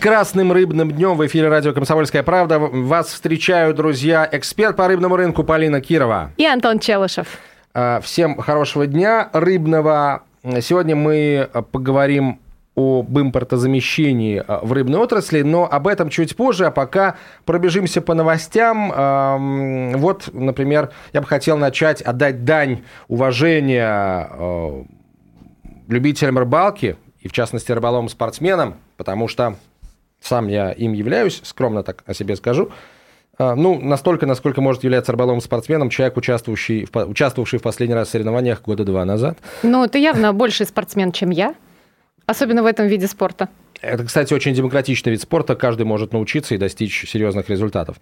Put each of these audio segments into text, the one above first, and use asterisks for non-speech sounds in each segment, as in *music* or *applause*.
прекрасным рыбным днем в эфире радио «Комсомольская правда». Вас встречаю, друзья, эксперт по рыбному рынку Полина Кирова. И Антон Челышев. А, всем хорошего дня рыбного. Сегодня мы поговорим об импортозамещении а, в рыбной отрасли, но об этом чуть позже, а пока пробежимся по новостям. Вот, например, я бы хотел начать отдать дань уважения а, любителям рыбалки, и в частности рыболовам-спортсменам, потому что сам я им являюсь, скромно так о себе скажу. А, ну, настолько, насколько может являться рыболовым спортсменом человек, участвующий в, участвовавший в последний раз в соревнованиях года два назад. Ну, ты явно *laughs* больше спортсмен, чем я, особенно в этом виде спорта. Это, кстати, очень демократичный вид спорта, каждый может научиться и достичь серьезных результатов.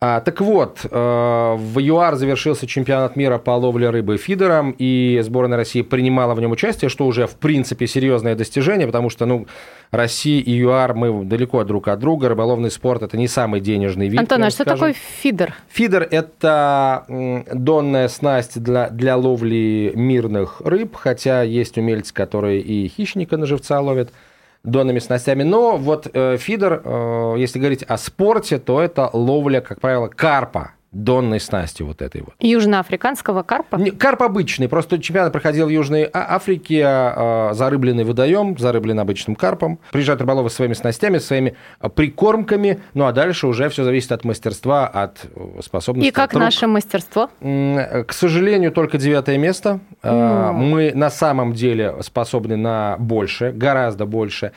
А, так вот, э, в ЮАР завершился чемпионат мира по ловле рыбы фидером, и сборная России принимала в нем участие, что уже, в принципе, серьезное достижение, потому что, ну, Россия и ЮАР, мы далеко друг от друга, рыболовный спорт – это не самый денежный вид. Антон, а что скажем. такое фидер? Фидер – это донная снасть для, для ловли мирных рыб, хотя есть умельцы, которые и хищника на живца ловят – донными снастями. Но вот э, фидер, э, если говорить о спорте, то это ловля, как правило, карпа донной снасти вот этой вот. Южноафриканского карпа? Не, карп обычный, просто чемпионат проходил в Южной а, Африке, а, зарыбленный водоем, зарыбленный обычным карпом. Приезжают рыболовы своими снастями, своими а, прикормками, ну а дальше уже все зависит от мастерства, от э, способности. И как наше мастерство? К сожалению, только девятое место. Mm. Мы на самом деле способны на больше, гораздо больше.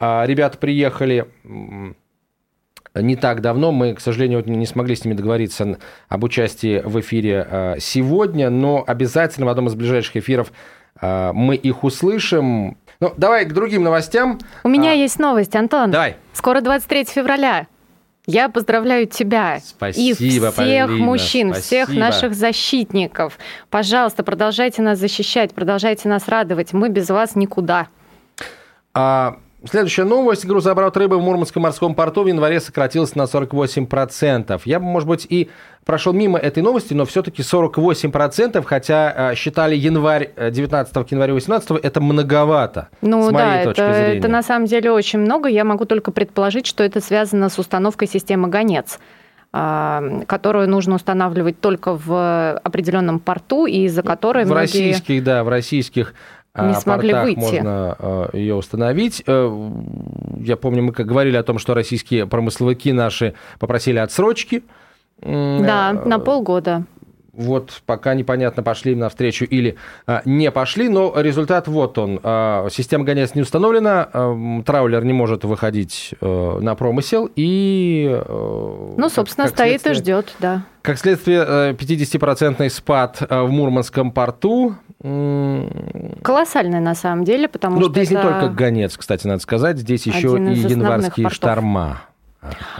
Ребята приехали не так давно. Мы, к сожалению, не смогли с ними договориться об участии в эфире э, сегодня, но обязательно в одном из ближайших эфиров э, мы их услышим. Ну, давай к другим новостям. У меня а... есть новость, Антон. Давай. Скоро 23 февраля. Я поздравляю тебя спасибо, и всех Полина, мужчин, спасибо. всех наших защитников. Пожалуйста, продолжайте нас защищать, продолжайте нас радовать. Мы без вас никуда. А, Следующая новость. Грузооборот рыбы в Мурманском морском порту в январе сократился на 48%. Я бы, может быть, и прошел мимо этой новости, но все-таки 48%, хотя э, считали январь 19 э, к январю 18 это многовато. Ну да, это, это на самом деле очень много. Я могу только предположить, что это связано с установкой системы «Гонец» а, которую нужно устанавливать только в определенном порту, и из-за которой в многие... российских, да, в российских не а, смогли выйти. можно а, ее установить. Э, я помню, мы как говорили о том, что российские промысловики наши попросили отсрочки. Да, э, на полгода. Вот пока непонятно, пошли им навстречу или а, не пошли, но результат вот он. А, система гонец не установлена, а, траулер не может выходить а, на промысел и... А, ну, собственно, как, как стоит и ждет, да. Как следствие, 50% спад в Мурманском порту, Колоссальная на самом деле, потому ну, что здесь это... не только гонец, кстати, надо сказать, здесь еще и январские портов. шторма.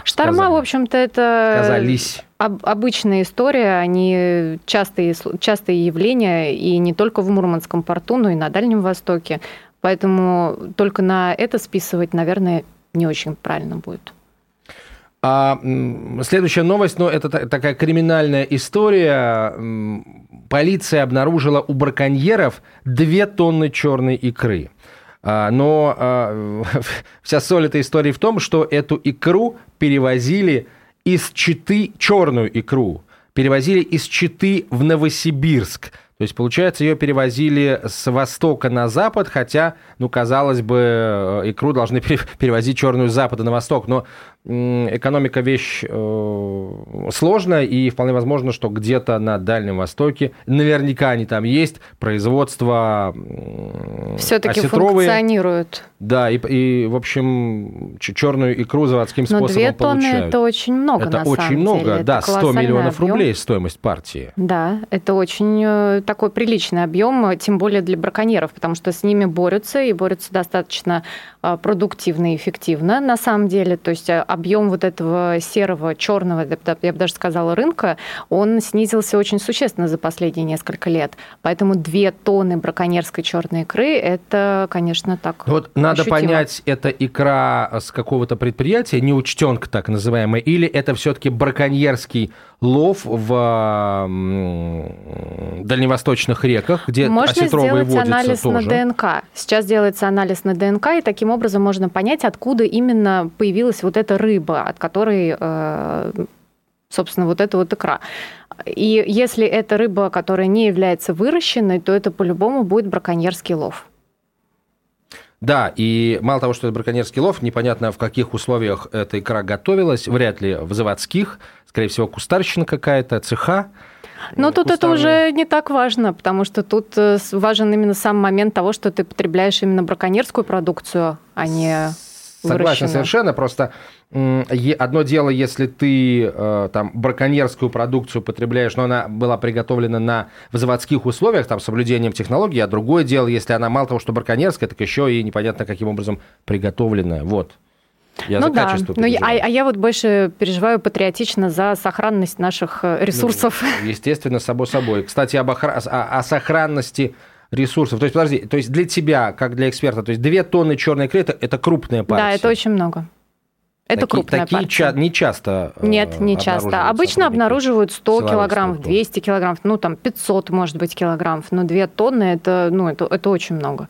Шторма, сказали. в общем-то, это Сказались. обычная история, они частые, частые явления, и не только в Мурманском порту, но и на Дальнем Востоке. Поэтому только на это списывать, наверное, не очень правильно будет. А следующая новость, ну, это такая криминальная история. Полиция обнаружила у браконьеров две тонны черной икры. А, но а, *laughs* вся соль этой истории в том, что эту икру перевозили из Читы, черную икру, перевозили из Читы в Новосибирск. То есть, получается, ее перевозили с востока на запад, хотя, ну, казалось бы, э, икру должны *laughs* перевозить черную с запада на восток. Но экономика вещь э, сложная, и вполне возможно, что где-то на Дальнем Востоке, наверняка они там есть, производство все-таки функционируют. Да, и, и, в общем, черную икру заводским Но способом две тонны получают. это очень много, Это на очень самом много, деле. да, это 100 миллионов объем. рублей стоимость партии. Да, это очень э, такой приличный объем, тем более для браконьеров, потому что с ними борются, и борются достаточно э, продуктивно и эффективно, на самом деле. То есть э, объем вот этого серого, черного, я бы даже сказала, рынка, он снизился очень существенно за последние несколько лет. Поэтому две тонны браконьерской черной икры – это, конечно, так. Вот надо ощутимо. понять, это икра с какого-то предприятия, неучтенка так называемая, или это все-таки браконьерский лов в дальневосточных реках, где можно осетровые сделать анализ тоже. на ДНК. Сейчас делается анализ на ДНК, и таким образом можно понять, откуда именно появилась вот эта рыба, от которой э, собственно, вот эта вот икра. И если это рыба, которая не является выращенной, то это по-любому будет браконьерский лов. Да, и мало того, что это браконьерский лов, непонятно, в каких условиях эта икра готовилась, вряд ли в заводских, скорее всего, кустарщина какая-то, цеха. Но тут это уже не так важно, потому что тут э, важен именно сам момент того, что ты потребляешь именно браконьерскую продукцию, а не Согласен совершенно, просто одно дело, если ты э, там браконьерскую продукцию потребляешь, но она была приготовлена на в заводских условиях, там, с соблюдением технологий, а другое дело, если она мало того, что браконьерская, так еще и непонятно каким образом приготовленная. Вот. Я ну за да, но я, а, а я вот больше переживаю патриотично за сохранность наших э, ресурсов. Ну, *laughs* естественно, собой собой. Кстати, об охра... о, о сохранности ресурсов. То есть, подожди, то есть для тебя, как для эксперта, то есть 2 тонны черной это, это крупная партия. Да, это очень много. Это такие, крупная такие партия. Ча- не часто э, Нет, не часто. Обычно обнаруживают 100 килограммов, 200 килограммов, ну там 500, может быть, килограммов, но 2 тонны это, ну, это, это очень много.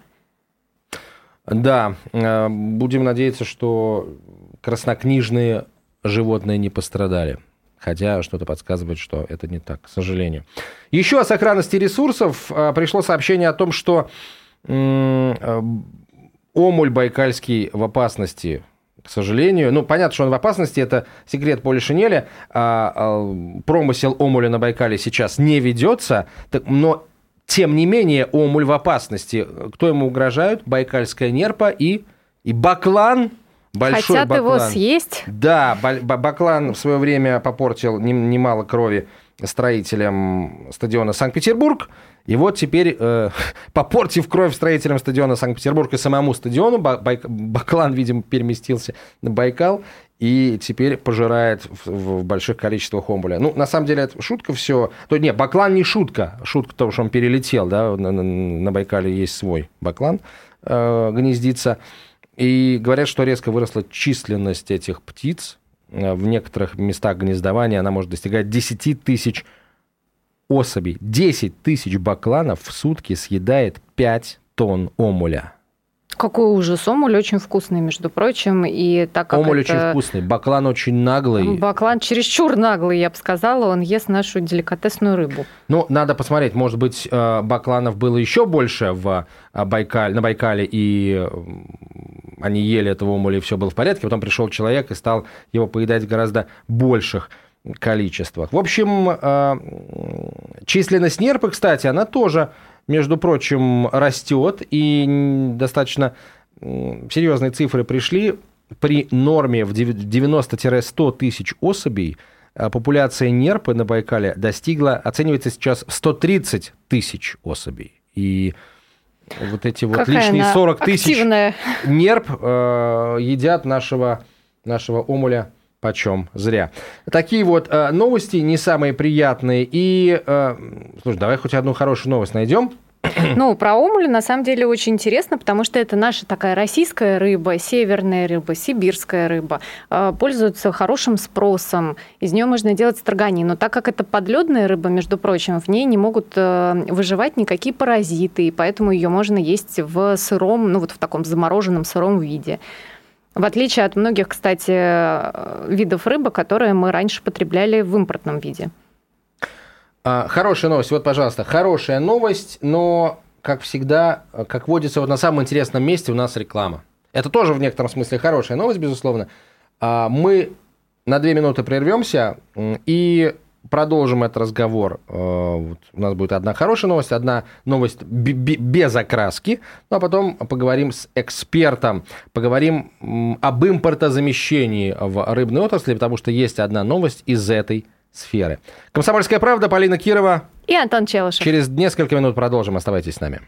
Да, э, будем надеяться, что краснокнижные животные не пострадали хотя что-то подсказывает, что это не так, к сожалению. Еще о сохранности ресурсов а, пришло сообщение о том, что а, омуль байкальский в опасности, к сожалению. Ну, понятно, что он в опасности, это секрет полишинеля. А, промысел омуля на Байкале сейчас не ведется, но тем не менее омуль в опасности. Кто ему угрожают? Байкальская нерпа и, и баклан – Большой Хотят баклан. его съесть? Да, баклан в свое время попортил немало крови строителям стадиона Санкт-Петербург. И вот теперь, э, *laughs* попортив кровь строителям стадиона Санкт-Петербург и самому стадиону, Баклан, видимо, переместился на Байкал и теперь пожирает в, в больших количествах омбуля. Ну, на самом деле, это шутка все. То, не, Баклан не шутка. Шутка того, что он перелетел, да, на, на, на Байкале есть свой Баклан э, гнездится. И говорят, что резко выросла численность этих птиц. Э, в некоторых местах гнездования она может достигать 10 тысяч особей. 10 тысяч бакланов в сутки съедает 5 тонн омуля. Какой ужас. Омуль очень вкусный, между прочим. И так как Омуль это... очень вкусный. Баклан очень наглый. Баклан чересчур наглый, я бы сказала. Он ест нашу деликатесную рыбу. Ну, надо посмотреть. Может быть, э, бакланов было еще больше в э, Байкале, на Байкале, и они ели этого омуля, и все было в порядке. Потом пришел человек и стал его поедать в гораздо больших количествах. В общем, э, численность нерпы, кстати, она тоже между прочим, растет, и достаточно серьезные цифры пришли. При норме в 90-100 тысяч особей а популяция нерпы на Байкале достигла, оценивается сейчас в 130 тысяч особей. И вот эти вот Какая лишние 40 тысяч нерп э, едят нашего, нашего омуля почем зря. Такие вот э, новости не самые приятные. И, э, слушай, давай хоть одну хорошую новость найдем. *coughs* Ну, про омуль на самом деле очень интересно, потому что это наша такая российская рыба, северная рыба, сибирская рыба, э, пользуются хорошим спросом. Из нее можно делать строганину. Но так как это подледная рыба, между прочим, в ней не могут э, выживать никакие паразиты, и поэтому ее можно есть в сыром, ну вот в таком замороженном сыром виде. В отличие от многих, кстати, видов рыбы, которые мы раньше потребляли в импортном виде. А, хорошая новость. Вот, пожалуйста, хорошая новость, но, как всегда, как водится, вот на самом интересном месте у нас реклама. Это тоже в некотором смысле хорошая новость, безусловно. А, мы на две минуты прервемся и продолжим этот разговор. А, вот у нас будет одна хорошая новость, одна новость без окраски, ну а потом поговорим с экспертом, поговорим об импортозамещении в рыбной отрасли, потому что есть одна новость из этой сферы. Комсомольская правда, Полина Кирова. И Антон Челышев. Через несколько минут продолжим. Оставайтесь с нами.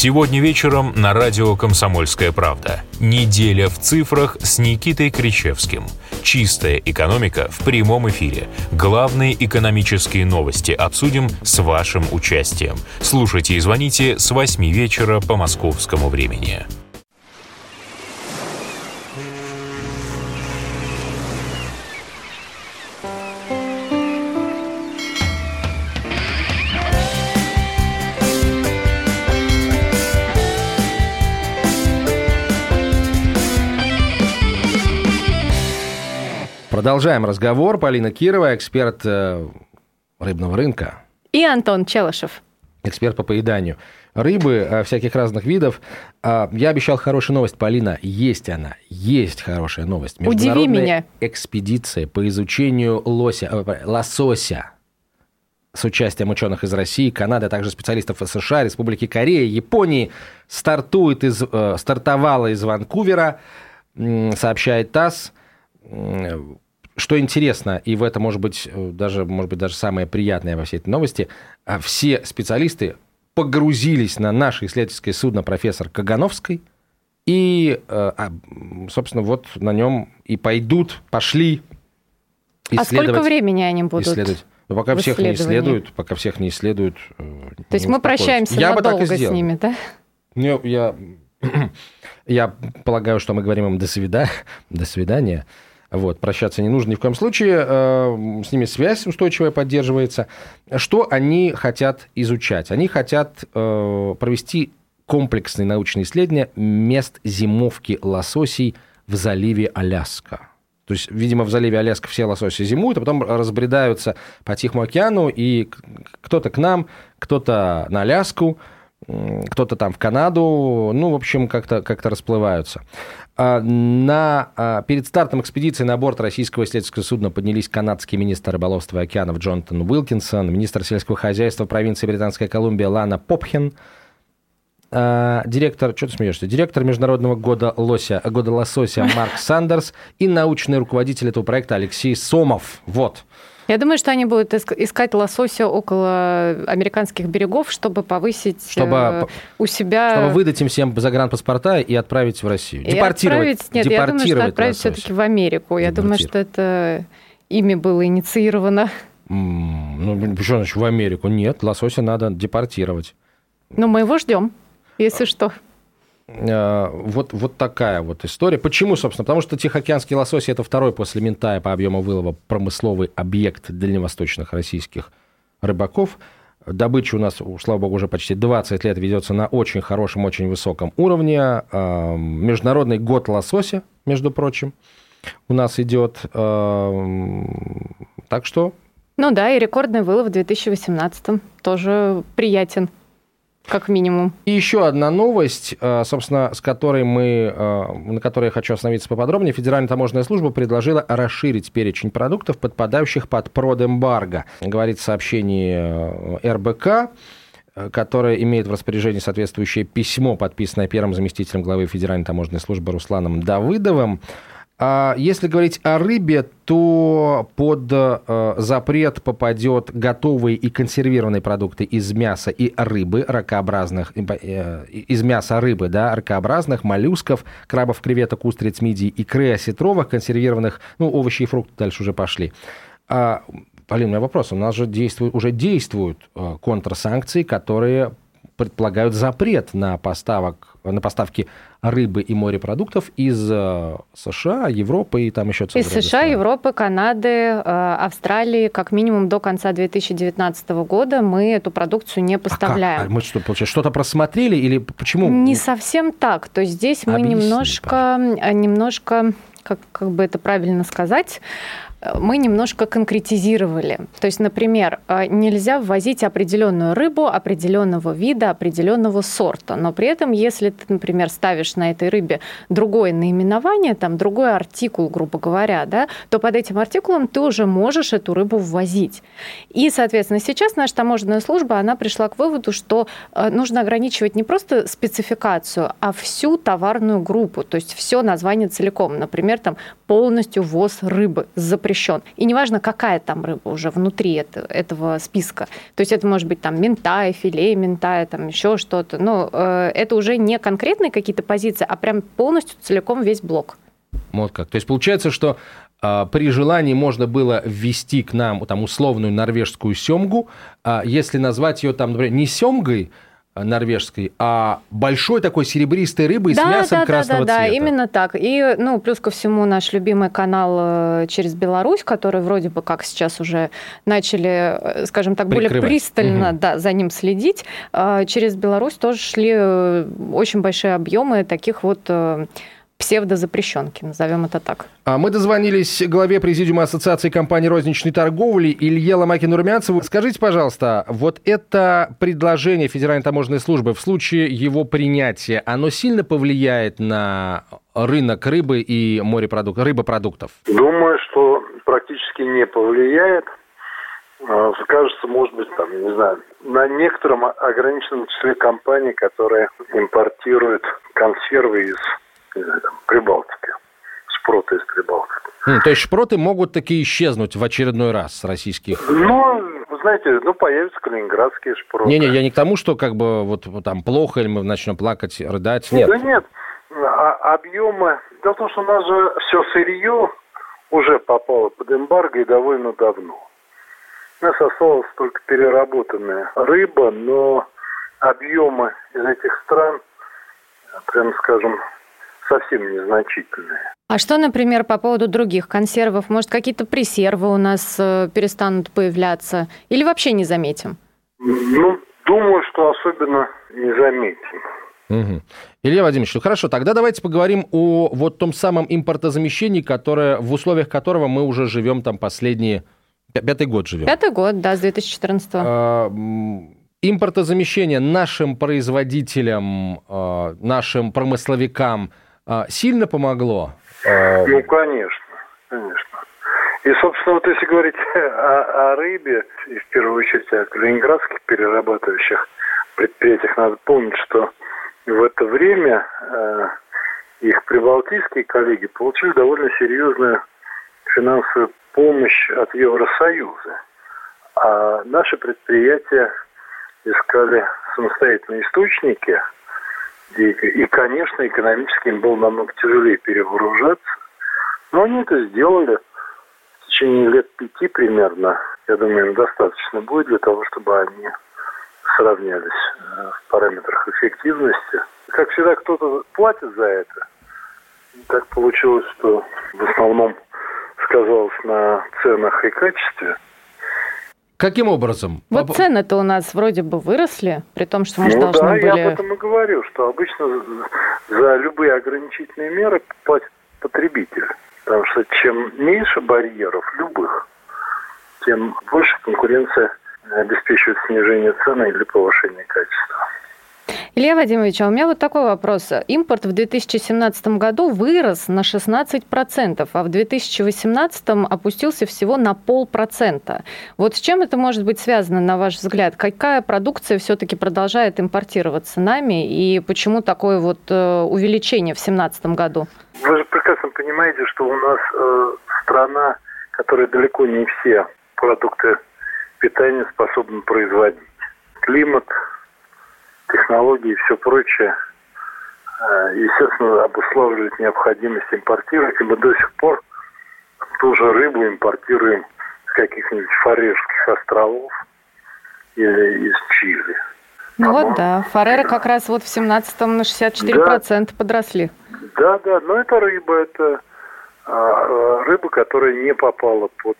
Сегодня вечером на радио «Комсомольская правда». Неделя в цифрах с Никитой Кричевским. Чистая экономика в прямом эфире. Главные экономические новости обсудим с вашим участием. Слушайте и звоните с 8 вечера по московскому времени. Продолжаем разговор. Полина Кирова, эксперт э, рыбного рынка. И Антон Челышев. Эксперт по поеданию рыбы э, всяких разных видов. А, я обещал хорошую новость, Полина. Есть она. Есть хорошая новость. Удиви меня. экспедиция по изучению лося, э, лосося с участием ученых из России, Канады, а также специалистов США, Республики Корея, Японии стартует из, стартовала из Ванкувера, сообщает ТАСС что интересно, и в это может быть э, даже, может быть, даже самое приятное во всей этой новости, а все специалисты погрузились на наше исследовательское судно профессор Кагановской, и, э, а, собственно, вот на нем и пойдут, пошли А сколько времени они будут? Исследовать. Но ну, пока всех не исследуют, пока всех не исследуют. Э, То есть мы прощаемся я надолго с ними, да? Не, я, *clears throat* я полагаю, что мы говорим им до свидания. До свидания. Вот, прощаться не нужно ни в коем случае, э, с ними связь устойчивая поддерживается. Что они хотят изучать? Они хотят э, провести комплексные научные исследования мест зимовки лососей в заливе Аляска. То есть, видимо, в заливе Аляска все лососи зимуют, а потом разбредаются по Тихому океану, и кто-то к нам, кто-то на Аляску, кто-то там в Канаду, ну, в общем, как-то как расплываются. А, на, а, перед стартом экспедиции на борт российского исследовательского судна поднялись канадский министр рыболовства и океанов Джонатан Уилкинсон, министр сельского хозяйства провинции Британская Колумбия Лана Попхен, а, директор, что ты смеешься, директор Международного года, лося, года лосося Марк Сандерс и научный руководитель этого проекта Алексей Сомов. Вот. Я думаю, что они будут искать лосося около американских берегов, чтобы повысить чтобы, э, у себя... Чтобы выдать им всем загранпаспорта и отправить в Россию. И Депортировать. Отправить, нет, депортировать я думаю, что отправить все-таки в Америку. Я думаю, что это ими было инициировано. Ну, что значит в Америку? Нет, лосося надо депортировать. Но мы его ждем, если что. Э, вот, вот такая вот история. Почему, собственно? Потому что Тихоокеанский лосось – это второй после Ментая по объему вылова промысловый объект дальневосточных российских рыбаков. Добыча у нас, слава богу, уже почти 20 лет ведется на очень хорошем, очень высоком уровне. Э, Международный год лосося, между прочим, у нас идет. Э, так что... Ну да, и рекордный вылов в 2018 тоже приятен как минимум. И еще одна новость, э, собственно, с которой мы, э, на которой я хочу остановиться поподробнее. Федеральная таможенная служба предложила расширить перечень продуктов, подпадающих под продэмбарго. Говорит в сообщении э, РБК которое имеет в распоряжении соответствующее письмо, подписанное первым заместителем главы Федеральной таможенной службы Русланом Давыдовым. А если говорить о рыбе, то под э, запрет попадет готовые и консервированные продукты из мяса и рыбы ракообразных, э, из мяса рыбы, да, ракообразных, моллюсков, крабов, креветок, устриц, мидий, икры, осетровых, консервированных, ну, овощи и фрукты дальше уже пошли. А, Полин, у меня вопрос. У нас же действуют, уже действуют э, контрсанкции, которые предполагают запрет на, поставок, на поставки рыбы и морепродуктов из э, США, Европы и там еще Из США, стран. Европы, Канады, э, Австралии, как минимум до конца 2019 года мы эту продукцию не поставляем. А как? А мы что, получается, что-то просмотрели или почему? Не совсем так. То есть здесь мы Объясни, немножко, пожалуйста. немножко, как, как бы это правильно сказать, мы немножко конкретизировали. То есть, например, э, нельзя ввозить определенную рыбу определенного вида, определенного сорта, но при этом, если ты, например, ставишь на этой рыбе другое наименование, там другой артикул, грубо говоря, да, то под этим артикулом ты уже можешь эту рыбу ввозить. И, соответственно, сейчас наша таможенная служба, она пришла к выводу, что э, нужно ограничивать не просто спецификацию, а всю товарную группу, то есть все название целиком. Например, там полностью ввоз рыбы с запрещен. И неважно, какая там рыба уже внутри это, этого списка. То есть это может быть там ментай, филе ментай, там еще что-то. Но э, это уже не конкретные какие-то позиции, а прям полностью целиком весь блок. Вот как. То есть получается, что э, при желании можно было ввести к нам там условную норвежскую семгу, э, если назвать ее там, например, не семгой, норвежской, а большой такой серебристой рыбой да, с мясом да, красного да, да, цвета. Да, именно так. И, ну, плюс ко всему наш любимый канал э, через Беларусь, который вроде бы как сейчас уже начали, э, скажем так, Прикрывать. более пристально угу. да, за ним следить. Через Беларусь тоже шли очень большие объемы таких вот псевдозапрещенки, назовем это так. А мы дозвонились главе Президиума Ассоциации компаний розничной торговли Илье Ломакину-Румянцеву. Скажите, пожалуйста, вот это предложение Федеральной таможенной службы в случае его принятия, оно сильно повлияет на рынок рыбы и морепродуктов, рыбопродуктов? Думаю, что практически не повлияет. А, скажется, может быть, там, не знаю, на некотором ограниченном числе компаний, которые импортируют консервы из Прибалтики. Шпроты из Прибалтики. Mm, то есть шпроты могут такие исчезнуть в очередной раз с российских? Ну, вы знаете, ну, появятся калининградские шпроты. Не-не, я не к тому, что как бы вот там плохо, или мы начнем плакать, рыдать. Нет. Да нет, а, объемы... Дело в том, что у нас же все сырье уже попало под эмбарго и довольно давно. У нас осталась только переработанная рыба, но объемы из этих стран, прям скажем, совсем незначительные. А что, например, по поводу других консервов? Может, какие-то пресервы у нас э, перестанут появляться? Или вообще не заметим? Ну, думаю, что особенно не заметим. Угу. Илья Владимирович, ну хорошо, тогда давайте поговорим о вот том самом импортозамещении, которое, в условиях которого мы уже живем там последние... Пятый год живем. Пятый год, да, с 2014 -го. А, импортозамещение нашим производителям, а, нашим промысловикам – сильно помогло? А, ну, конечно, конечно. И, собственно, вот если говорить *laughs* о, о рыбе, и в первую очередь о калининградских перерабатывающих предприятиях, надо помнить, что в это время э, их прибалтийские коллеги получили довольно серьезную финансовую помощь от Евросоюза. А наши предприятия искали самостоятельные источники – и, конечно, экономически им было намного тяжелее перевооружаться. Но они это сделали в течение лет пяти примерно. Я думаю, им достаточно будет для того, чтобы они сравнялись э, в параметрах эффективности. Как всегда, кто-то платит за это. И так получилось, что в основном сказалось на ценах и качестве – Каким образом? Вот цены-то у нас вроде бы выросли, при том, что мы ну, должны да, были... я об этом и говорю, что обычно за любые ограничительные меры платит потребитель. Потому что чем меньше барьеров, любых, тем больше конкуренция обеспечивает снижение цены или повышение качества. Илья Вадимович, а у меня вот такой вопрос. Импорт в 2017 году вырос на 16%, а в 2018 опустился всего на полпроцента. Вот с чем это может быть связано, на ваш взгляд? Какая продукция все-таки продолжает импортироваться нами, и почему такое вот э, увеличение в 2017 году? Вы же прекрасно понимаете, что у нас э, страна, которая далеко не все продукты питания способна производить. Климат, технологии и все прочее, э, естественно, обуславливает необходимость импортировать. И мы до сих пор ту же рыбу импортируем с каких-нибудь Фарерских островов или из Чили. Ну вот да, Фареры как раз вот в 17-м на 64% да, подросли. Да, да, но это рыба, это а, а, рыба, которая не попала под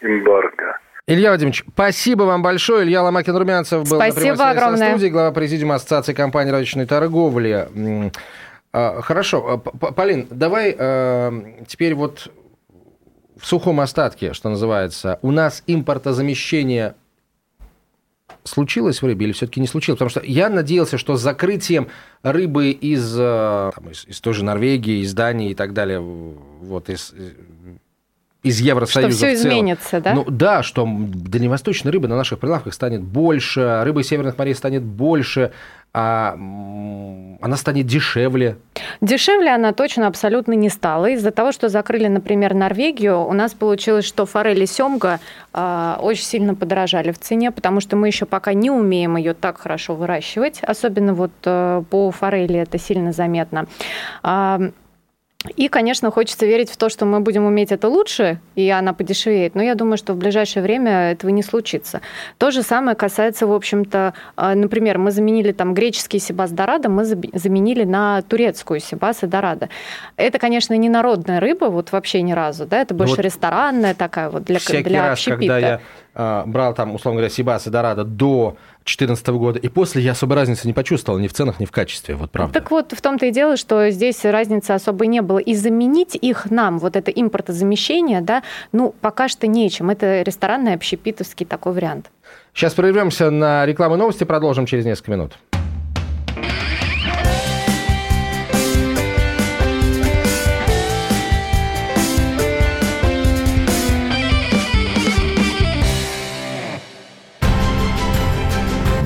эмбарго. Илья Вадимович, спасибо вам большое. Илья Ломакин-Румянцев был спасибо на прямой огромное. студии, глава президиума Ассоциации компаний розничной торговли. А, хорошо, а, Полин, давай э, теперь вот в сухом остатке, что называется, у нас импортозамещение случилось в рыбе или все-таки не случилось? Потому что я надеялся, что с закрытием рыбы из, э, там, из, из той же Норвегии, из Дании и так далее, вот, из, из Евросоюза Что все изменится, да? Ну да, что дальневосточная рыба на наших прилавках станет больше, рыба из северных морей станет больше, а она станет дешевле. Дешевле она точно абсолютно не стала. Из-за того, что закрыли, например, Норвегию, у нас получилось, что форель и семга э, очень сильно подорожали в цене, потому что мы еще пока не умеем ее так хорошо выращивать. Особенно вот э, по форели это сильно заметно. И, конечно, хочется верить в то, что мы будем уметь это лучше, и она подешевеет. Но я думаю, что в ближайшее время этого не случится. То же самое касается, в общем-то, а, например, мы заменили там греческий сибас дорадо, мы заменили на турецкую сибас и дорадо. Это, конечно, не народная рыба, вот вообще ни разу, да, это больше вот ресторанная такая вот для, всякий для раз, общепита. когда я э, брал там, условно говоря, сибас и дорадо до 2014 года. И после я особой разницы не почувствовал ни в ценах, ни в качестве. Вот правда. Так вот, в том-то и дело, что здесь разницы особой не было. И заменить их нам, вот это импортозамещение, да, ну, пока что нечем. Это ресторанный общепитовский такой вариант. Сейчас прервемся на рекламу новости, продолжим через несколько минут.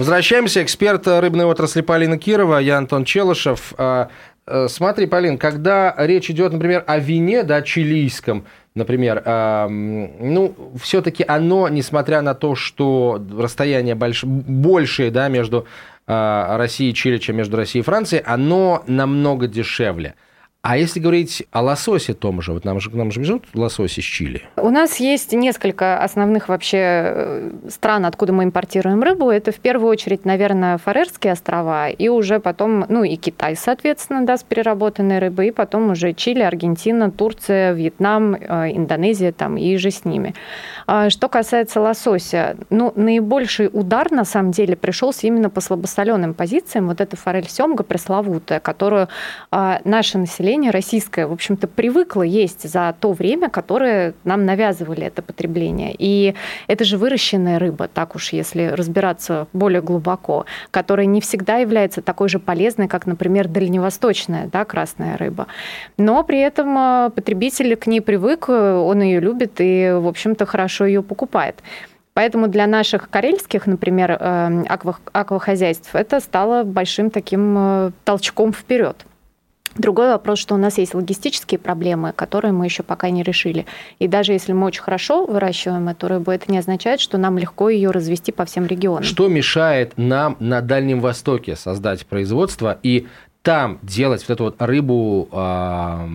Возвращаемся. Эксперт рыбной отрасли Полина Кирова, я Антон Челышев. А, э, смотри, Полин, когда речь идет, например, о вине, да, чилийском, например, а, ну, все-таки оно, несмотря на то, что расстояние больш... большее, да, между а, Россией и Чили, чем между Россией и Францией, оно намного дешевле. А если говорить о лососе том же, вот нам же, нам же везут лосось из Чили? У нас есть несколько основных вообще э, стран, откуда мы импортируем рыбу. Это в первую очередь, наверное, Фарерские острова, и уже потом, ну и Китай, соответственно, да, с переработанной рыбой, и потом уже Чили, Аргентина, Турция, Вьетнам, э, Индонезия там и же с ними. А что касается лосося, ну, наибольший удар, на самом деле, пришелся именно по слабосоленым позициям. Вот эта форель семга пресловутая, которую а, наше население российское, в общем-то, привыкло есть за то время, которое нам навязывали это потребление. И это же выращенная рыба, так уж если разбираться более глубоко, которая не всегда является такой же полезной, как, например, дальневосточная да, красная рыба. Но при этом э, потребитель к ней привык, он ее любит и, в общем-то, хорошо ее покупает. Поэтому для наших карельских, например, э, аквахозяйств это стало большим таким э, толчком вперед. Другой вопрос, что у нас есть логистические проблемы, которые мы еще пока не решили. И даже если мы очень хорошо выращиваем эту рыбу, это не означает, что нам легко ее развести по всем регионам. Что мешает нам на Дальнем Востоке создать производство и там делать вот эту вот рыбу э,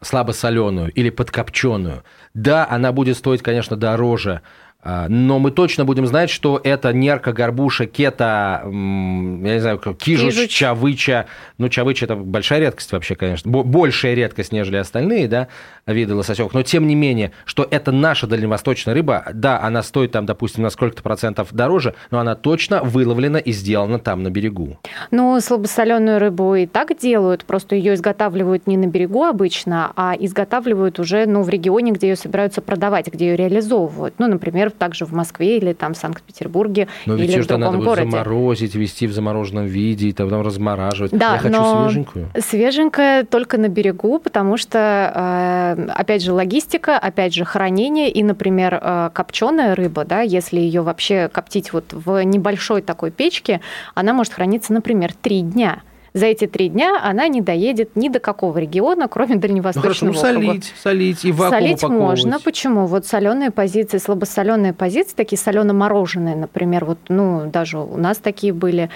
слабосоленую или подкопченую? Да, она будет стоить, конечно, дороже, но мы точно будем знать, что это нерка, горбуша, кета, я не знаю, кижуч, кижуч. чавыча. Ну, чавыча – это большая редкость вообще, конечно. Большая редкость, нежели остальные, да, виды лососевых. Но, тем не менее, что это наша дальневосточная рыба, да, она стоит там, допустим, на сколько-то процентов дороже, но она точно выловлена и сделана там, на берегу. Ну, слабосоленую рыбу и так делают, просто ее изготавливают не на берегу обычно, а изготавливают уже, ну, в регионе, где ее собираются продавать, где ее реализовывают. Ну, например, также в Москве или там в Санкт-Петербурге но или ведь в другом надо городе. заморозить, вести в замороженном виде и потом размораживать. Да, Я хочу но свеженькую. Свеженькая только на берегу, потому что, э, опять же, логистика, опять же, хранение и, например, э, копченая рыба, да, если ее вообще коптить вот в небольшой такой печке, она может храниться, например, три дня за эти три дня она не доедет ни до какого региона, кроме Дальневосточного ну, хорошо, ну, солить, солить и вакуум Солить можно. Почему? Вот соленые позиции, слабосоленые позиции, такие солено-мороженые, например, вот, ну, даже у нас такие были,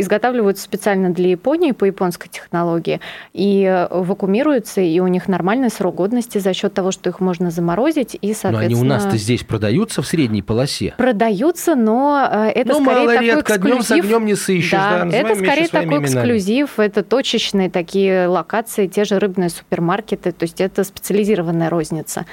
изготавливаются специально для Японии по японской технологии и вакуумируются, и у них нормальный срок годности за счет того, что их можно заморозить и, соответственно... Но они у нас-то здесь продаются в средней полосе? Продаются, но э, это ну, скорее мало, такой редко, эксклюзив. днем с огнем не сыщешь, да, да это скорее такой именами. эксклюзив, это точечные такие локации, те же рыбные супермаркеты, то есть это специализированная розница.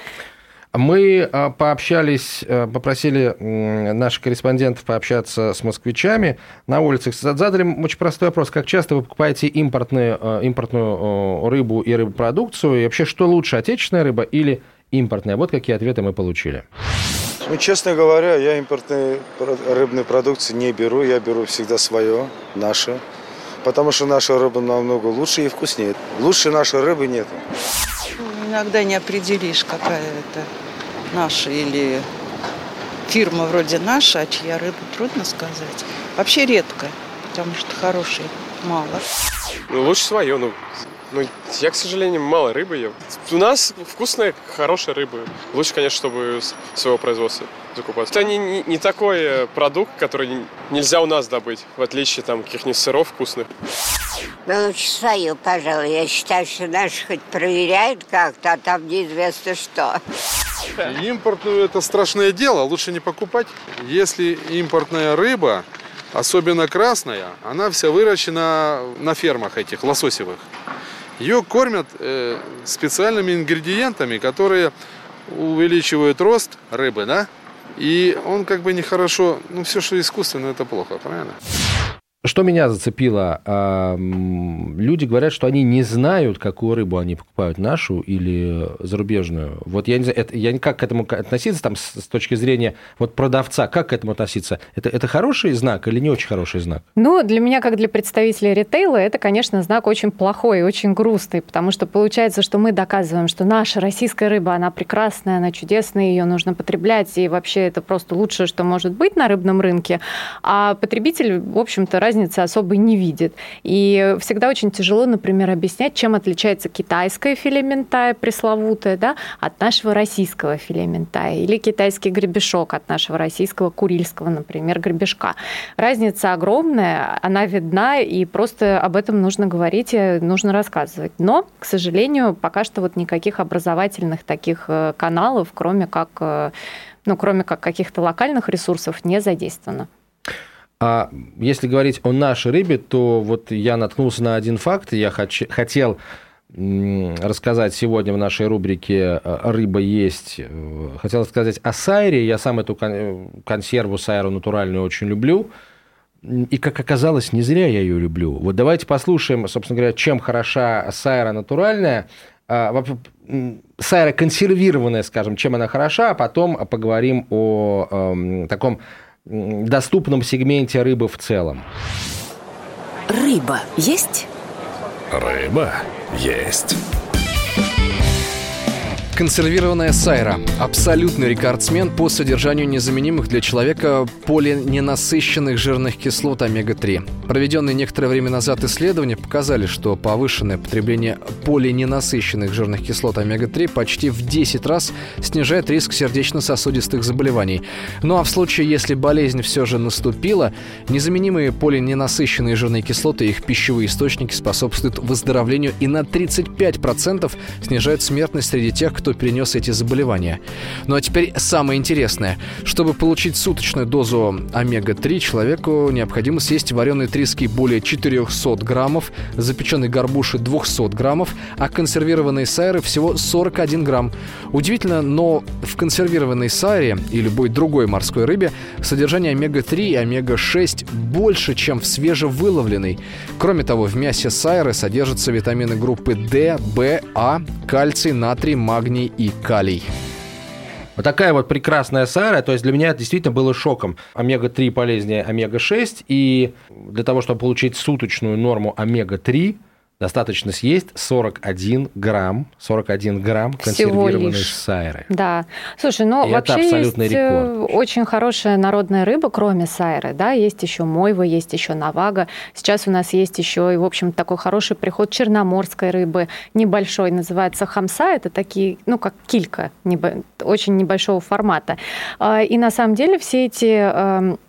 Мы а, пообщались, э, попросили наших корреспондентов пообщаться с москвичами на улицах. Задали очень простой вопрос. Как часто вы покупаете импортные, э, импортную рыбу и рыбопродукцию? И вообще, что лучше, отечественная рыба или импортная? Вот какие ответы мы получили. Ну, честно говоря, я импортные рыбные продукции не беру. Я беру всегда свое, наше. Потому что наша рыба намного лучше и вкуснее. Лучше нашей рыбы нет. Иногда не определишь, какая это наша или фирма вроде наша, а чья рыба, трудно сказать. Вообще редко, потому что хорошей мало. Ну, лучше свое, ну, ну, я, к сожалению, мало рыбы ем. У нас вкусная, хорошая рыба. Лучше, конечно, чтобы своего производства закупать. Это не, не, не такой э, продукт, который нельзя у нас добыть, в отличие там каких-нибудь сыров вкусных. Да лучше свою, пожалуй. Я считаю, что наши хоть проверяют как-то, а там неизвестно что. Импортную это страшное дело, лучше не покупать. Если импортная рыба, особенно красная, она вся выращена на фермах этих лососевых. Ее кормят э, специальными ингредиентами, которые увеличивают рост рыбы, да? И он как бы нехорошо, ну все, что искусственно, это плохо, правильно? Что меня зацепило? Люди говорят, что они не знают, какую рыбу они покупают, нашу или зарубежную. Вот я не знаю, это, я как к этому относиться там, с, точки зрения вот продавца, как к этому относиться? Это, это хороший знак или не очень хороший знак? Ну, для меня, как для представителя ритейла, это, конечно, знак очень плохой очень грустный, потому что получается, что мы доказываем, что наша российская рыба, она прекрасная, она чудесная, ее нужно потреблять, и вообще это просто лучшее, что может быть на рыбном рынке. А потребитель, в общем-то, раз разницы особой не видит. И всегда очень тяжело, например, объяснять, чем отличается китайское филе минтая пресловутое да, от нашего российского филе минтая или китайский гребешок от нашего российского курильского, например, гребешка. Разница огромная, она видна, и просто об этом нужно говорить и нужно рассказывать. Но, к сожалению, пока что вот никаких образовательных таких э, каналов, кроме как э, ну, кроме как каких-то локальных ресурсов, не задействовано. А если говорить о нашей рыбе, то вот я наткнулся на один факт, я хоч- хотел рассказать сегодня в нашей рубрике э, «Рыба есть». Э, хотел сказать о сайре. Я сам эту консерву сайру натуральную очень люблю. И, как оказалось, не зря я ее люблю. Вот давайте послушаем, собственно говоря, чем хороша сайра натуральная. А, сайра консервированная, скажем, чем она хороша, а потом поговорим о э, таком доступном сегменте рыбы в целом. Рыба есть? Рыба есть. Консервированная сайра – абсолютный рекордсмен по содержанию незаменимых для человека полиненасыщенных жирных кислот омега-3. Проведенные некоторое время назад исследования показали, что повышенное потребление полиненасыщенных жирных кислот омега-3 почти в 10 раз снижает риск сердечно-сосудистых заболеваний. Ну а в случае, если болезнь все же наступила, незаменимые полиненасыщенные жирные кислоты и их пищевые источники способствуют выздоровлению и на 35% снижают смертность среди тех, кто кто перенес эти заболевания. Ну а теперь самое интересное. Чтобы получить суточную дозу омега-3, человеку необходимо съесть вареные трески более 400 граммов, запеченные горбуши 200 граммов, а консервированные сайры всего 41 грамм. Удивительно, но в консервированной сайре и любой другой морской рыбе содержание омега-3 и омега-6 больше, чем в свежевыловленной. Кроме того, в мясе сайры содержатся витамины группы D, B, А, кальций, натрий, магний, магний и калий. Вот такая вот прекрасная сара. То есть для меня это действительно было шоком. Омега-3 полезнее омега-6. И для того, чтобы получить суточную норму омега-3, достаточно съесть 41 грамм, 41 грамм консервированной сайры. Да. Слушай, ну И вообще есть рекорд. Э, очень хорошая народная рыба, кроме сайры, да, есть еще мойва, есть еще навага. Сейчас у нас есть еще и, в общем, такой хороший приход черноморской рыбы, небольшой, называется хамса, это такие, ну, как килька, очень небольшого формата. А, и на самом деле все эти эм,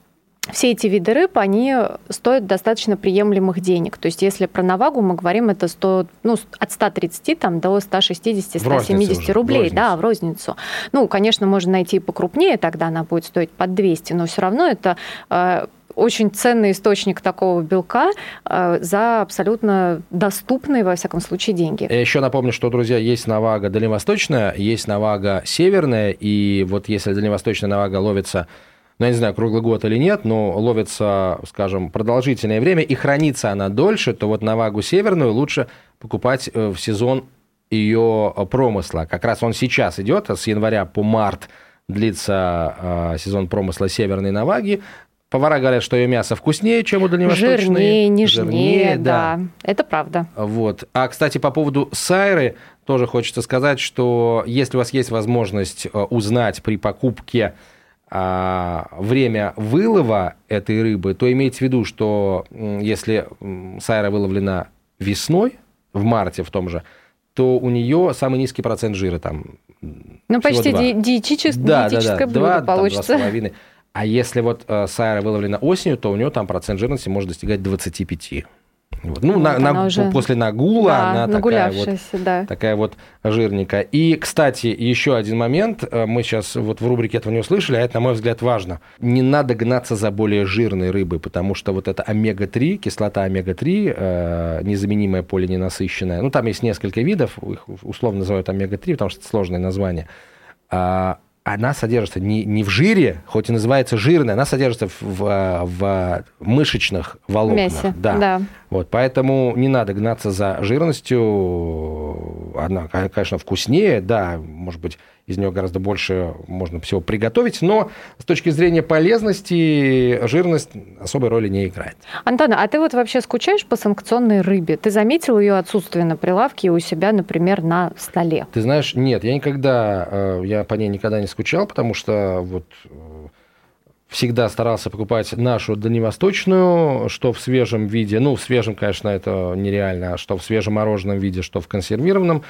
все эти виды рыб, они стоят достаточно приемлемых денег. То есть если про навагу мы говорим, это 100, ну, от 130 там, до 160-170 рублей. В да, в розницу. Ну, конечно, можно найти и покрупнее, тогда она будет стоить под 200, но все равно это э, очень ценный источник такого белка э, за абсолютно доступные, во всяком случае, деньги. Я еще напомню, что, друзья, есть навага дальневосточная, есть навага северная, и вот если дальневосточная навага ловится ну, я не знаю, круглый год или нет, но ловится, скажем, продолжительное время, и хранится она дольше, то вот навагу северную лучше покупать э, в сезон ее промысла. Как раз он сейчас идет, с января по март длится э, сезон промысла северной наваги. Повара говорят, что ее мясо вкуснее, чем у дальневосточной. Жирнее, нежнее, Жирнее, да. да. Это правда. Вот. А, кстати, по поводу сайры тоже хочется сказать, что если у вас есть возможность э, узнать при покупке а, время вылова этой рыбы, то имейте в виду, что если сайра выловлена весной, в марте в том же, то у нее самый низкий процент жира там. Ну, почти ди- диетическое, да, диетическое да, да, блюдо 2, получится. Там, 2,5. А если вот э, сайра выловлена осенью, то у нее там процент жирности может достигать 25. Вот. Ну, вот на, на, уже... после нагула да, она такая вот, да. такая вот жирненькая. И, кстати, еще один момент. Э, мы сейчас вот в рубрике этого не услышали, а это, на мой взгляд, важно. Не надо гнаться за более жирной рыбой, потому что вот эта омега-3, кислота омега-3, э, незаменимая полиненасыщенная, ну, там есть несколько видов, их условно называют омега-3, потому что это сложное название. А, она содержится не, не в жире, хоть и называется жирная, она содержится в, в, в мышечных волокнах. Мясе, да. да. Вот, поэтому не надо гнаться за жирностью. Она, конечно, вкуснее, да, может быть, из нее гораздо больше можно всего приготовить, но с точки зрения полезности жирность особой роли не играет. Антон, а ты вот вообще скучаешь по санкционной рыбе? Ты заметил ее отсутствие на прилавке у себя, например, на столе? Ты знаешь, нет, я никогда, э, я по ней никогда не скучал, потому что вот э, всегда старался покупать нашу дальневосточную, что в свежем виде, ну, в свежем, конечно, это нереально, а что в свежемороженном виде, что в консервированном.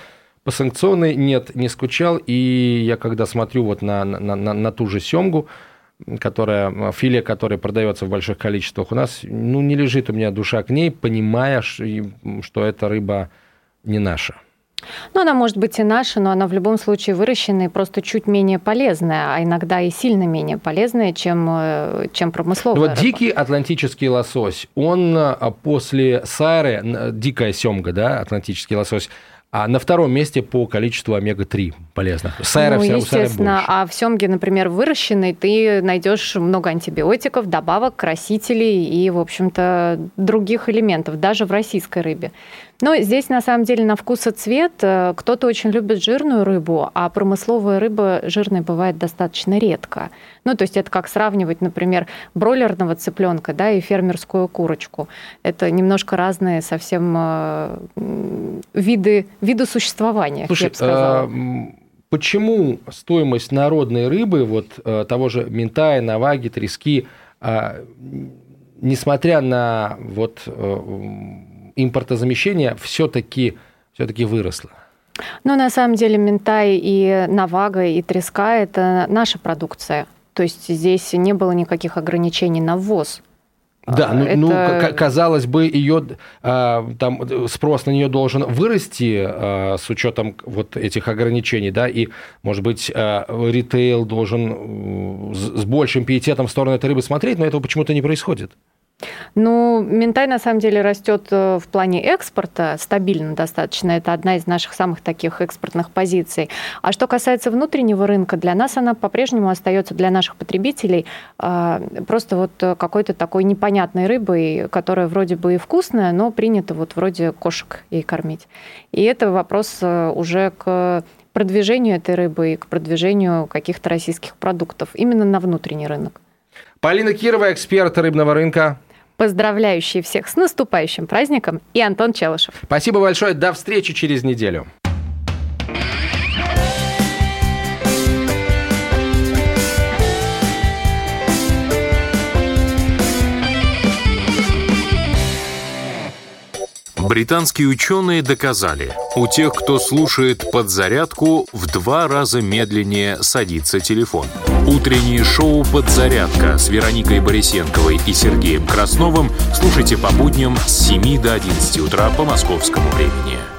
По санкционной нет, не скучал. И я когда смотрю вот на, на, на, на ту же семгу, которая, филе, которая продается в больших количествах у нас, ну, не лежит у меня душа к ней, понимая, что эта рыба не наша. Ну, она может быть и наша, но она в любом случае выращенная и просто чуть менее полезная, а иногда и сильно менее полезная, чем, э, чем промысловая Вот рыба. дикий атлантический лосось, он э, после сайры, дикая семга, да, атлантический лосось, а на втором месте по количеству омега-3 полезных. Сайра, ну, естественно, а в семге, например, выращенной, ты найдешь много антибиотиков, добавок, красителей и, в общем-то, других элементов, даже в российской рыбе. Но здесь, на самом деле, на вкус и цвет э, кто-то очень любит жирную рыбу, а промысловая рыба жирной бывает достаточно редко. Ну, то есть это как сравнивать, например, бройлерного цыпленка да, и фермерскую курочку. Это немножко разные совсем э, виды, виды существования, Слушай, я бы сказала. А, почему стоимость народной рыбы, вот э, того же ментая, наваги, трески, а, несмотря на вот импортозамещение все-таки все выросло? Ну, на самом деле, ментай и навага, и треска – это наша продукция. То есть здесь не было никаких ограничений на ввоз. Да, ну, это... ну казалось бы, ее а, там спрос на нее должен вырасти а, с учетом вот этих ограничений, да, и, может быть, а, ритейл должен с большим пиететом в сторону этой рыбы смотреть, но этого почему-то не происходит. Ну, ментай на самом деле растет э, в плане экспорта стабильно достаточно. Это одна из наших самых таких экспортных позиций. А что касается внутреннего рынка, для нас она по-прежнему остается для наших потребителей а, просто вот какой-то такой непонятной рыбой, которая вроде бы и вкусная, но принято вот вроде кошек ей кормить. И это вопрос э, уже к продвижению этой рыбы и к продвижению каких-то российских продуктов именно на внутренний рынок. Полина Кирова, эксперт рыбного рынка поздравляющие всех с наступающим праздником, и Антон Челышев. Спасибо большое. До встречи через неделю. Британские ученые доказали, у тех, кто слушает подзарядку, в два раза медленнее садится телефон – Утреннее шоу «Подзарядка» с Вероникой Борисенковой и Сергеем Красновым слушайте по будням с 7 до 11 утра по московскому времени.